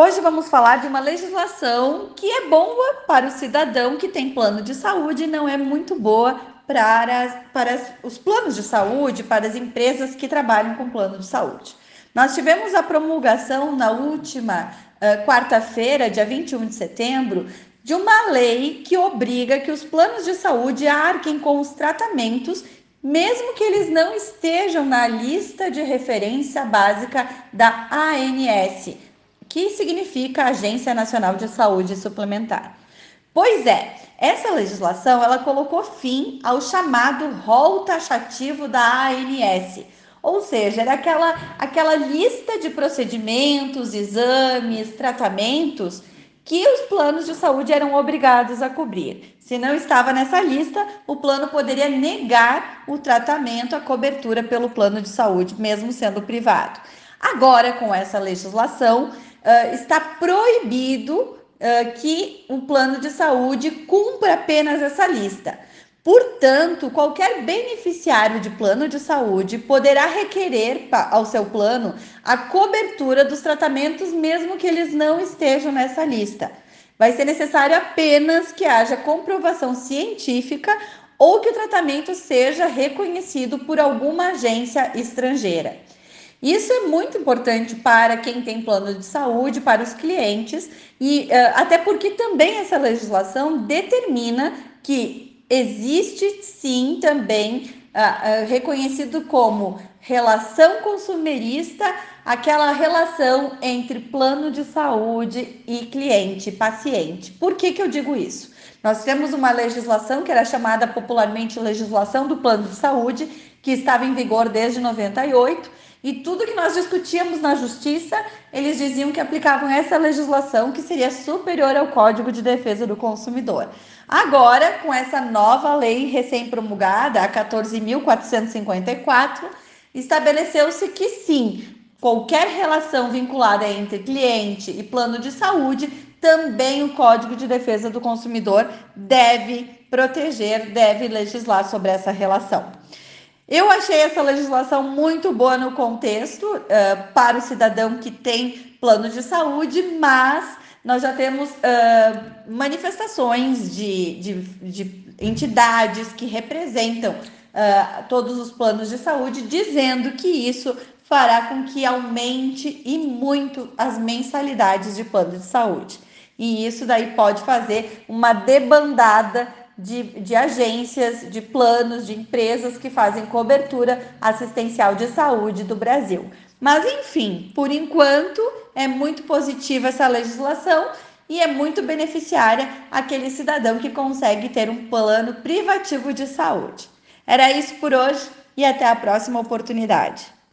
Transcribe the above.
Hoje vamos falar de uma legislação que é boa para o cidadão que tem plano de saúde e não é muito boa para, para os planos de saúde, para as empresas que trabalham com plano de saúde. Nós tivemos a promulgação na última uh, quarta-feira, dia 21 de setembro, de uma lei que obriga que os planos de saúde arquem com os tratamentos, mesmo que eles não estejam na lista de referência básica da ANS que significa Agência Nacional de Saúde Suplementar. Pois é, essa legislação ela colocou fim ao chamado rol taxativo da ANS, ou seja, era aquela, aquela lista de procedimentos, exames, tratamentos que os planos de saúde eram obrigados a cobrir. Se não estava nessa lista, o plano poderia negar o tratamento, a cobertura pelo plano de saúde, mesmo sendo privado. Agora, com essa legislação, uh, está proibido uh, que o plano de saúde cumpra apenas essa lista. Portanto, qualquer beneficiário de plano de saúde poderá requerer ao seu plano a cobertura dos tratamentos, mesmo que eles não estejam nessa lista. Vai ser necessário apenas que haja comprovação científica ou que o tratamento seja reconhecido por alguma agência estrangeira. Isso é muito importante para quem tem plano de saúde, para os clientes, e uh, até porque também essa legislação determina que existe sim também uh, uh, reconhecido como relação consumerista aquela relação entre plano de saúde e cliente, paciente. Por que, que eu digo isso? Nós temos uma legislação que era chamada popularmente legislação do plano de saúde, que estava em vigor desde 98 e tudo que nós discutíamos na justiça, eles diziam que aplicavam essa legislação que seria superior ao Código de Defesa do Consumidor. Agora, com essa nova lei recém-promulgada, a 14.454, estabeleceu-se que sim, qualquer relação vinculada entre cliente e plano de saúde, também o Código de Defesa do Consumidor deve proteger, deve legislar sobre essa relação. Eu achei essa legislação muito boa no contexto uh, para o cidadão que tem plano de saúde, mas nós já temos uh, manifestações de, de, de, entidades que representam uh, todos os planos de saúde, dizendo que isso fará com que aumente e muito as mensalidades de plano de saúde. E isso daí pode fazer uma debandada de, de agências, de planos, de empresas que fazem cobertura assistencial de saúde do Brasil. Mas, enfim, por enquanto, é muito positiva essa legislação e é muito beneficiária aquele cidadão que consegue ter um plano privativo de saúde. Era isso por hoje e até a próxima oportunidade.